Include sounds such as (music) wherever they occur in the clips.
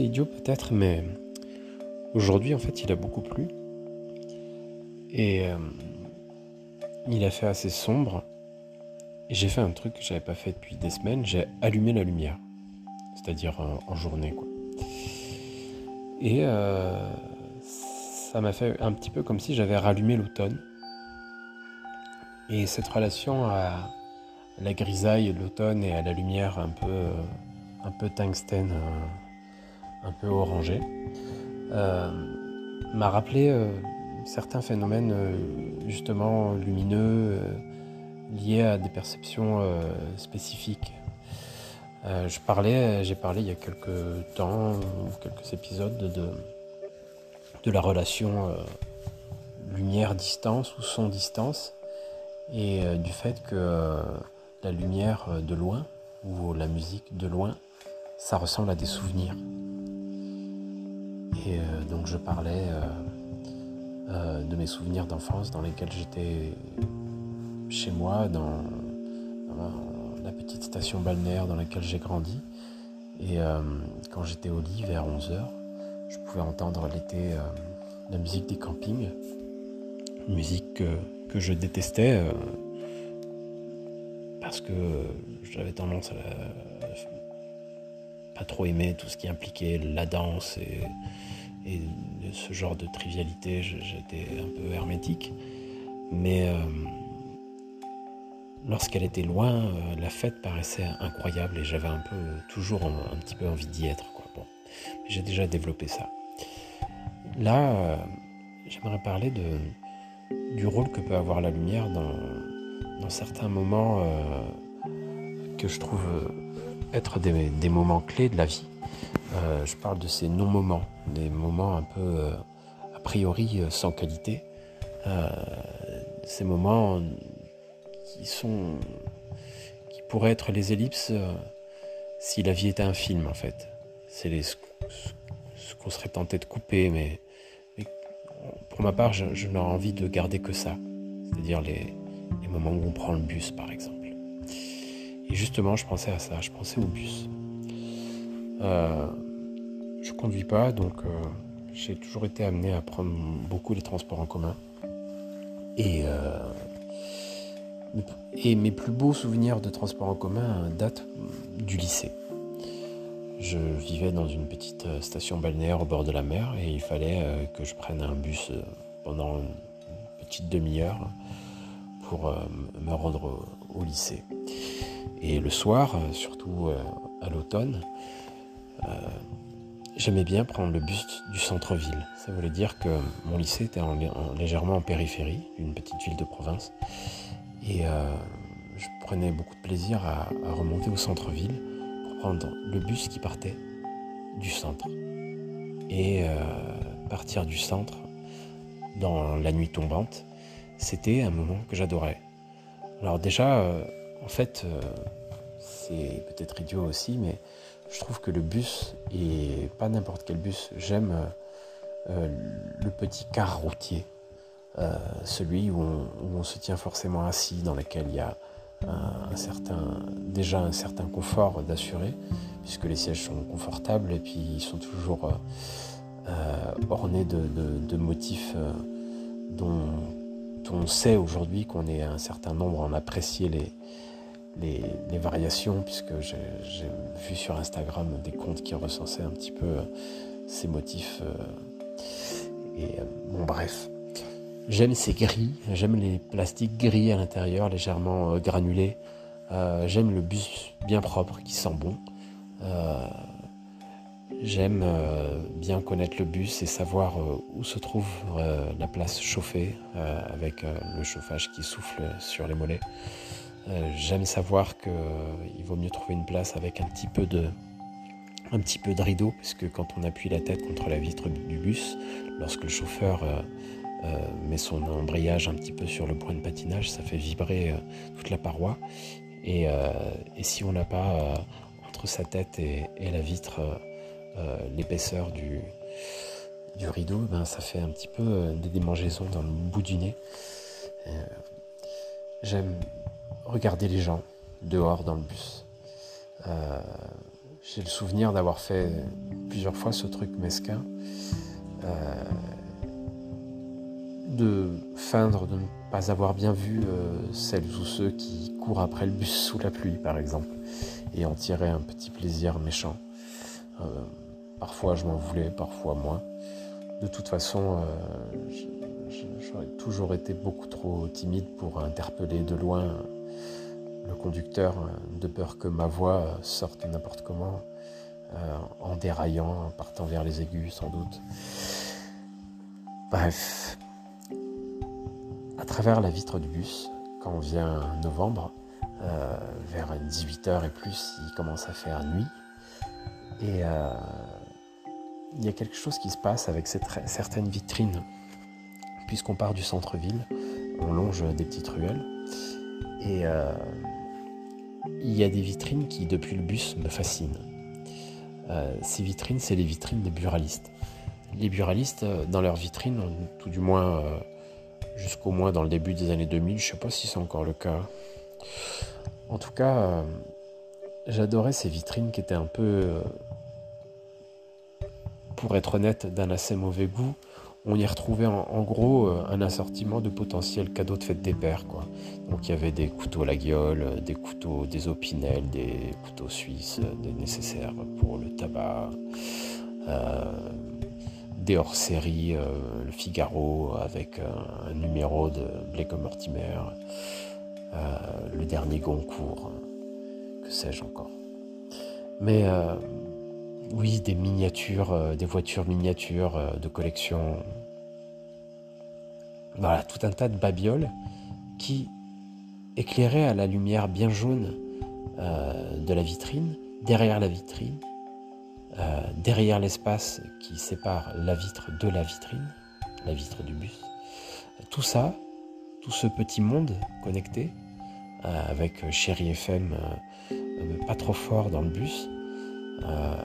idiot peut-être, mais aujourd'hui en fait il a beaucoup plu. Et euh, il a fait assez sombre. Et j'ai fait un truc que j'avais pas fait depuis des semaines, j'ai allumé la lumière. C'est-à-dire euh, en journée quoi. Et euh, ça m'a fait un petit peu comme si j'avais rallumé l'automne. Et cette relation à la grisaille l'automne et à la lumière un peu, un peu tungstène, un peu orangé, m'a rappelé certains phénomènes euh, justement lumineux euh, liés à des perceptions euh, spécifiques. j'ai parlé il y a quelques temps, quelques épisodes de, de la relation lumière-distance ou son-distance et du fait que la lumière de loin ou la musique de loin, ça ressemble à des souvenirs. Et donc je parlais euh, de mes souvenirs d'enfance dans lesquels j'étais chez moi, dans, la petite station balnéaire dans laquelle j'ai grandi. Et euh, quand j'étais au lit vers 11h, je pouvais entendre l'été euh, la musique des campings, musique que, que je détestais parce que j'avais tendance à pas trop aimer tout ce qui impliquait la danse et ce genre de trivialité, j'étais un peu hermétique. Mais euh, lorsqu'elle était loin, euh, la fête paraissait incroyable et j'avais un peu toujours un, petit peu envie d'y être. Bon, j'ai déjà développé ça. Là, euh, j'aimerais parler de, du rôle que peut avoir la lumière dans certains moments que je trouve être des moments clés de la vie. Euh, je parle de ces non-moments, des moments un peu euh, a priori euh, sans qualité, ces moments qui pourraient être les ellipses si la vie était un film en fait. C'est ce, qu'on serait tenté de couper, mais, pour ma part, je, n'aurais envie de garder que ça, c'est-à-dire les moments où on prend le bus par exemple. Et justement, je pensais à ça, je pensais au bus. Euh, je conduis pas, donc euh, j'ai toujours été amené à prendre beaucoup les transports en commun. Et, euh, et mes plus beaux souvenirs de transports en commun datent du lycée. Je vivais dans une petite station balnéaire au bord de la mer et il fallait que je prenne un bus pendant une petite demi-heure pour me rendre au lycée. Et le soir, surtout à l'automne, euh, j'aimais bien prendre le bus du centre-ville. Ça voulait dire que mon lycée était légèrement en périphérie, une petite ville de province. Et euh, je prenais beaucoup de plaisir à, remonter au centre-ville pour prendre le bus qui partait du centre. Et euh, partir du centre dans la nuit tombante, c'était un moment que j'adorais. Alors déjà, en fait, c'est peut-être idiot aussi, mais je trouve que le bus, et pas n'importe quel bus, j'aime euh, le petit car routier, euh, celui où on, se tient forcément assis, dans lequel il y a déjà un certain confort d'assurer, puisque les sièges sont confortables et puis ils sont toujours euh, ornés de, motifs dont on sait aujourd'hui qu'on est un certain nombre à en apprécier les, les, variations, puisque j'ai vu sur Instagram des comptes qui recensaient un petit peu euh, ces motifs. Euh, et euh, bon, bref. J'aime ces gris, j'aime les plastiques gris à l'intérieur, légèrement granulés. j'aime le bus bien propre qui sent bon. j'aime bien connaître le bus et savoir où se trouve la place chauffée avec le chauffage qui souffle sur les mollets. Euh, j'aime savoir qu'il euh, vaut mieux trouver une place avec un petit peu de, un petit peu de rideau, parce que quand on appuie la tête contre la vitre du bus, lorsque le chauffeur euh, met son embrayage un petit peu sur le point de patinage, ça fait vibrer toute la paroi. Et, si on n'a pas entre sa tête et, la vitre l'épaisseur du, du rideau, ben, ça fait un petit peu des démangeaisons dans le bout du nez. J'aime regarder les gens dehors dans le bus. Euh, j'ai le souvenir d'avoir fait plusieurs fois ce truc mesquin. Euh, de feindre de ne pas avoir bien vu euh, celles ou ceux qui courent après le bus sous la pluie, par exemple, et en tirer un petit plaisir méchant. Parfois je m'en voulais, parfois moins. De toute façon, j'aurais toujours été beaucoup trop timide pour interpeller de loin le conducteur, de peur que ma voix sorte n'importe comment, en déraillant, en partant vers les aigus sans doute. Bref, à travers la vitre du bus, quand on vient novembre, euh, vers 18h et plus, il commence à faire nuit. Et euh, il y a quelque chose qui se passe avec certaines vitrines. Puisqu'on part du centre-ville, on longe des petites ruelles. Et euh, il y a des vitrines qui, depuis le bus, me fascinent. ces vitrines, c'est les vitrines des buralistes. Les buralistes, dans leurs vitrines, tout du moins jusqu'au moins dans le début des années 2000. Je ne sais pas si c'est encore le cas. En tout cas, euh, j'adorais ces vitrines qui étaient un peu, euh, pour être honnête, d'un assez mauvais goût. On y retrouvait en, gros euh, un assortiment de potentiels cadeaux de fête des pères. Quoi. Donc il y avait des couteaux à la guiole, des couteaux, des opinels, des couteaux suisses, des nécessaires pour le tabac des hors-série, euh, Le Figaro avec un, numéro de Blake Mortimer, euh, le dernier Goncourt, que sais-je encore. Mais euh, oui, des miniatures, des voitures miniatures de collection. Voilà, tout un tas de babioles qui, éclairaient à la lumière bien jaune de la vitrine, derrière la vitrine, euh, derrière l'espace qui sépare la vitre de la vitrine, la vitre du bus. Tout ça, tout ce petit monde connecté, euh, avec Chéri FM euh, pas trop fort dans le bus,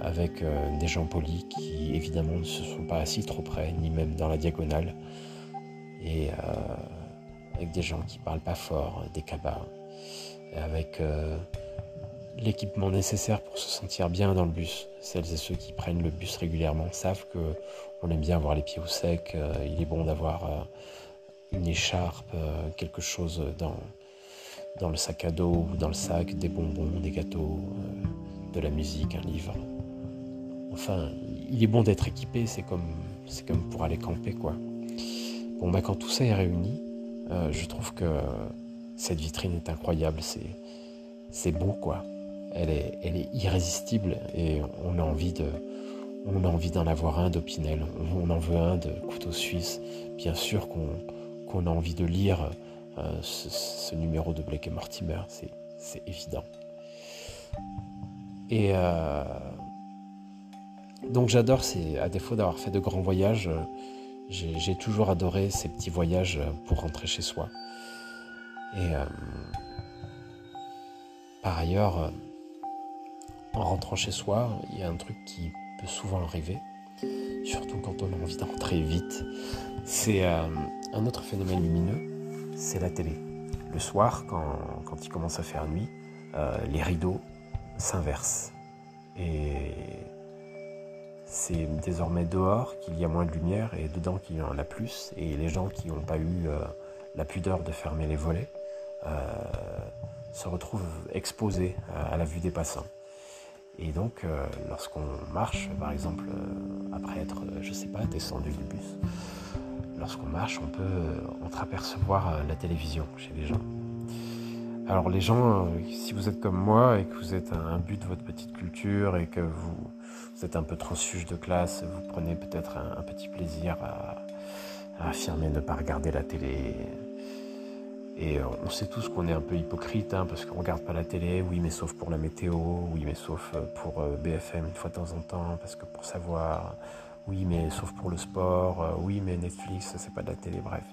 avec des gens polis qui évidemment ne se sont pas assis trop près, ni même dans la diagonale, et avec des gens qui parlent pas fort, des cabas, avec l'équipement nécessaire pour se sentir bien dans le bus. Celles et ceux qui prennent le bus régulièrement savent que on aime bien avoir les pieds au sec. Euh, il est bon d'avoir euh, une écharpe, euh, quelque chose dans, dans le sac à dos ou dans le sac, des bonbons, des gâteaux, de la musique, un livre. Enfin, il est bon d'être équipé, c'est comme, comme pour aller camper, quoi. Bon, bah, quand tout ça est réuni, je trouve que cette vitrine est incroyable, c'est, c'est beau, quoi elle est, elle est irrésistible et on a envie de, on a envie d'en avoir un d'Opinel, on en veut un de couteau suisse. Bien sûr qu'on a envie de lire euh, ce, numéro de Blake et Mortimer, c'est évident. Et euh, donc j'adore, à défaut d'avoir fait de grands voyages, j'ai toujours adoré ces petits voyages pour rentrer chez soi. Et euh, par ailleurs, en rentrant chez soi, il y a un truc qui peut souvent arriver, surtout quand on a envie d'entrer vite. C'est euh, un autre phénomène lumineux, c'est la télé. Le soir, quand, il commence à faire nuit, euh, les rideaux s'inversent. C'est désormais dehors qu'il y a moins de lumière et dedans qu'il y en a plus. Et les gens qui n'ont pas eu euh, la pudeur de fermer les volets se retrouvent exposés à la vue des passants. Et donc, euh, lorsqu'on marche, par exemple, euh, après être, euh, je sais pas, descendu du bus, lorsqu'on marche, on peut entreapercevoir la télévision chez les gens. Alors les gens, si vous êtes comme moi et que vous êtes un but de votre petite culture et que vous, êtes un peu transfuge de classe, vous prenez peut-être un, petit plaisir à, affirmer ne pas regarder la télé, et euh, on sait tous qu'on est un peu hypocrite hein, parce qu'on regarde pas la télé, oui mais sauf pour la météo, oui mais sauf euh, pour euh, BFM une fois de temps en temps, parce que pour savoir, oui mais sauf pour le sport, oui mais Netflix c'est pas de la télé, bref.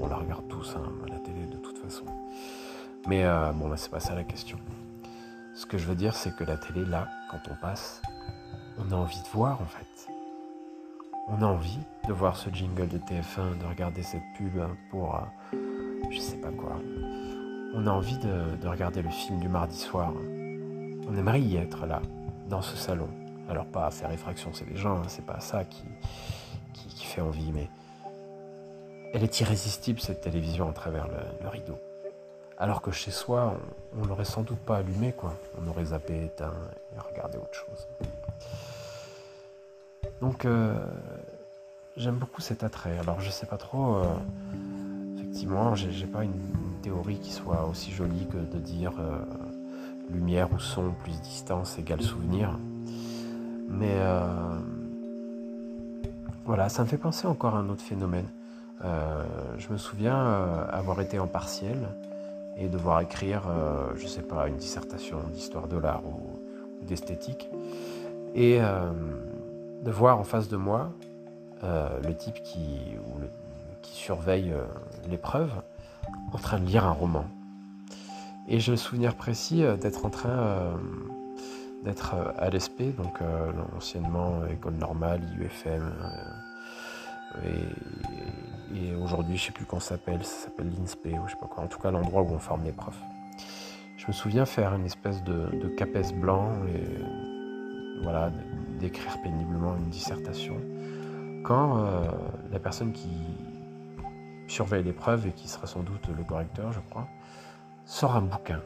On la regarde tous, hein, la télé de toute façon. Mais bon là c'est pas ça la question. Ce que je veux dire c'est que la télé là, quand on passe, on a envie de voir en fait. On a envie de voir ce jingle de TF1, de regarder cette pub pour je sais pas quoi. On a envie de, regarder le film du mardi soir. On aimerait y être là, dans ce salon. Alors pas à faire effraction, c'est les gens, hein, c'est pas ça qui, fait envie, mais elle est irrésistible cette télévision à travers le, rideau. Alors que chez soi, on, l'aurait sans doute pas allumé, quoi. On aurait zappé, éteint et regardé autre chose. Donc, euh, j'aime beaucoup cet attrait. Alors, je sais pas trop. Euh, effectivement, j'ai pas une, théorie qui soit aussi jolie que de dire euh, lumière ou son plus distance égale souvenir. Mais voilà, ça me fait penser encore à un autre phénomène. je me souviens avoir été en partiel et devoir écrire, je sais pas, une dissertation d'histoire de l'art ou, d'esthétique. Et de voir en face de moi euh, le type qui, surveille euh, l'épreuve en train de lire un roman. Et j'ai le souvenir précis euh, d'être en train d'être à l'ESP, donc anciennement école normale, IUFM. et, aujourd'hui, je sais plus comment s'appelle, ça s'appelle l'INSPE ou je sais pas quoi. En tout cas, l'endroit où on forme les profs. Je me souviens faire une espèce de, de capes blanc et voilà, d'écrire péniblement une dissertation, quand euh, la personne qui surveille l'épreuve et qui sera sans doute le correcteur, je crois, sort un bouquin.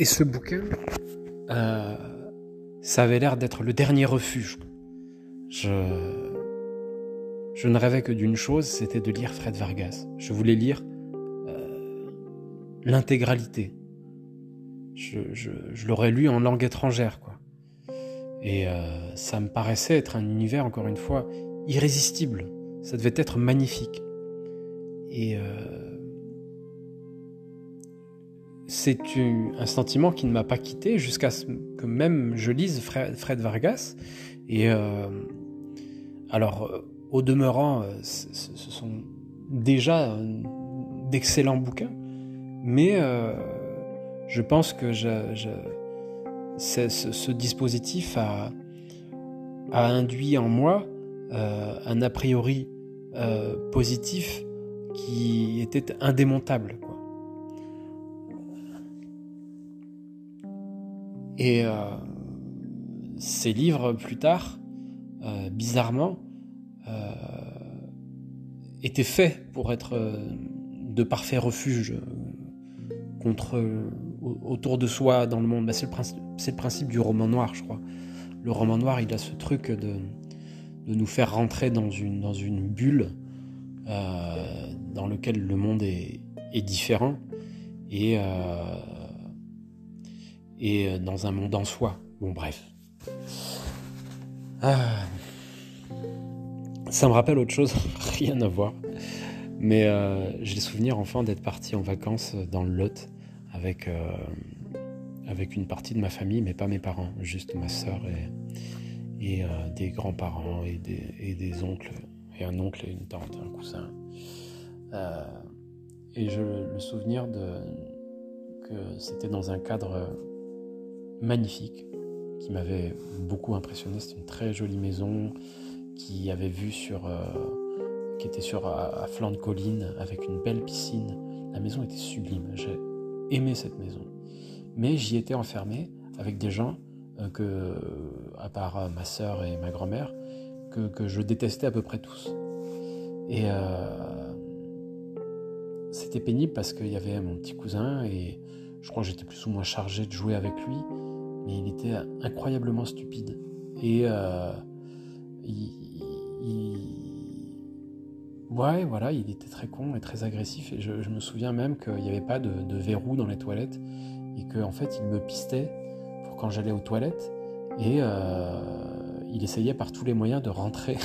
Et ce bouquin, euh, ça avait l'air d'être le dernier refuge. Je, je ne rêvais que d'une chose, c'était de lire Fred Vargas. Je voulais lire l'intégralité. Je, l'aurais lu en langue étrangère, quoi. Et euh, ça me paraissait être un univers, encore une fois, irrésistible. Ça devait être magnifique. Et euh, c'est un sentiment qui ne m'a pas quitté jusqu'à ce que même je lise Fred, Vargas. Et euh, alors, au demeurant, ce sont déjà d'excellents bouquins. Mais euh, je pense que ce, dispositif a, induit en moi euh, un a priori euh, positif qui était indémontable. Et ces livres, plus tard, bizarrement, étaient faits pour être de parfaits refuges contre, autour de soi dans le monde. Bah, c'est, le principe, du roman noir, je crois. Le roman noir, il a ce truc de, nous faire rentrer dans une, bulle euh, dans lequel le monde est, différent et, euh, et dans un monde en soi. Bon, bref. Ah. Ça me rappelle autre chose, (laughs) rien à voir. Mais euh, j'ai le souvenir enfant d'être parti en vacances dans le Lot avec, euh, avec une partie de ma famille, mais pas mes parents, juste ma soeur et, euh, des grands-parents et des, oncles, et un oncle et une tante, un cousin. et je le souvenir que c'était dans un cadre magnifique qui m'avait beaucoup impressionné. C'était une très jolie maison qui avait vue sur qui était sur à, flanc de colline avec une belle piscine. La maison était sublime. J'ai aimé cette maison. Mais j'y étais enfermé avec des gens euh, que, à part euh, ma sœur et ma grand-mère, que, que, je détestais à peu près tous. Et euh, c'était pénible parce qu'il y avait mon petit cousin et je crois que j'étais plus ou moins chargé de jouer avec lui, mais il était incroyablement stupide. Et Ouais, voilà, il était très con et très agressif. Et je, me souviens même qu'il n'y avait pas de, verrou dans les toilettes et qu'en en fait, il me pistait pour quand j'allais aux toilettes. Et euh, il essayait par tous les moyens de rentrer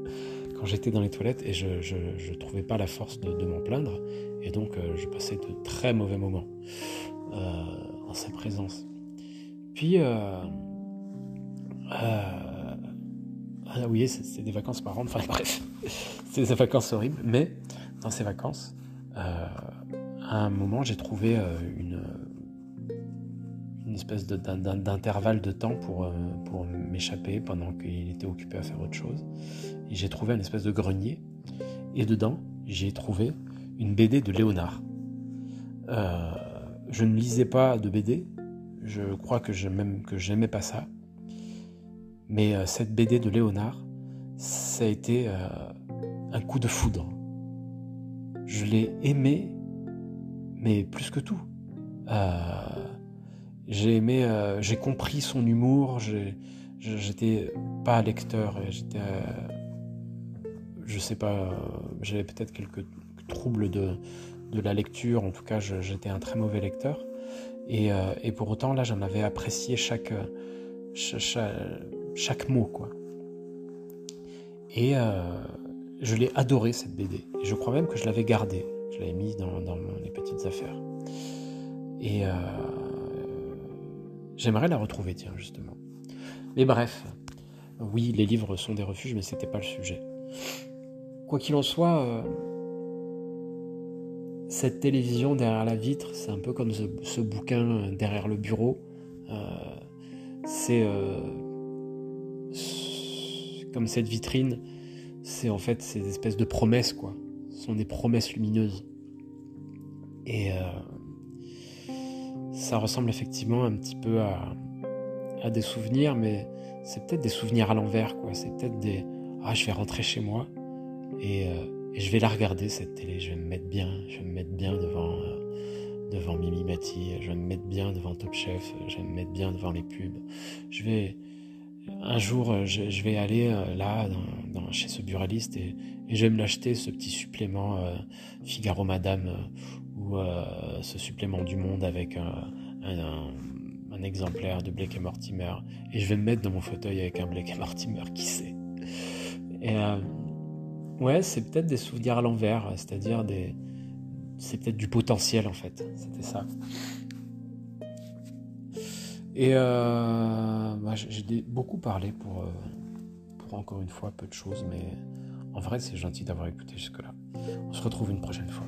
(laughs) quand j'étais dans les toilettes et je ne trouvais pas la force de, m'en plaindre. Et donc, euh, je passais de très mauvais moments euh, en sa présence. Puis, ah oui, c'était des vacances marrantes, enfin bref, (laughs) c'était des vacances horribles, mais dans ces vacances, euh, à un moment, j'ai trouvé euh, une, une espèce d'intervalle de, temps pour, euh, pour m'échapper pendant qu'il était occupé à faire autre chose. J'ai trouvé une espèce de grenier, et dedans, j'ai trouvé une BD de Léonard. je ne lisais pas de BD, je crois que j'aimais pas ça. Mais cette BD de Léonard, ça a été un coup de foudre. Je l'ai aimé, mais plus que tout. j'ai aimé, j'ai compris son humour, j'étais pas lecteur, j'étais je sais pas, j'avais peut-être quelques troubles de, la lecture, en tout cas j'étais un très mauvais lecteur. Euh, et, pour autant, là, j'en avais apprécié chaque, chaque, mot, quoi. Et euh, je l'ai adoré, cette BD. Je crois même que je l'avais gardée. Je l'avais mise dans, dans, les petites affaires. Et euh, j'aimerais la retrouver, tiens, justement. Mais bref, oui, les livres sont des refuges, mais c'était pas le sujet. Quoi qu'il en soit, euh, cette télévision derrière la vitre, c'est un peu comme ce, bouquin derrière le bureau. C'est comme cette vitrine, c'est en fait ces espèces de promesses, quoi. Ce sont des promesses lumineuses. Et euh, ça ressemble effectivement un petit peu à, des souvenirs, mais c'est peut-être des souvenirs à l'envers, quoi. C'est peut-être des ah, je vais rentrer chez moi euh, et, je vais la regarder cette télé. Je vais me mettre bien, je vais me mettre bien devant, euh, devant Mimi Mati, je vais me mettre bien devant Top Chef, je vais me mettre bien devant les pubs. Je vais un jour, euh, je, vais aller là dans, chez ce buraliste et, je vais me l'acheter ce petit supplément Figaro Madame ou ce supplément du Monde avec un, exemplaire de Blake et Mortimer et je vais me mettre dans mon fauteuil avec un Blake et Mortimer, qui sait. Et Ouais, c'est peut-être des souvenirs à l'envers, c'est-à-dire des. C'est peut-être du potentiel en fait, c'était ça. Et euh, bah, j'ai beaucoup parlé pour, euh, pour encore une fois peu de choses, mais en vrai c'est gentil d'avoir écouté jusque-là. On se retrouve une prochaine fois.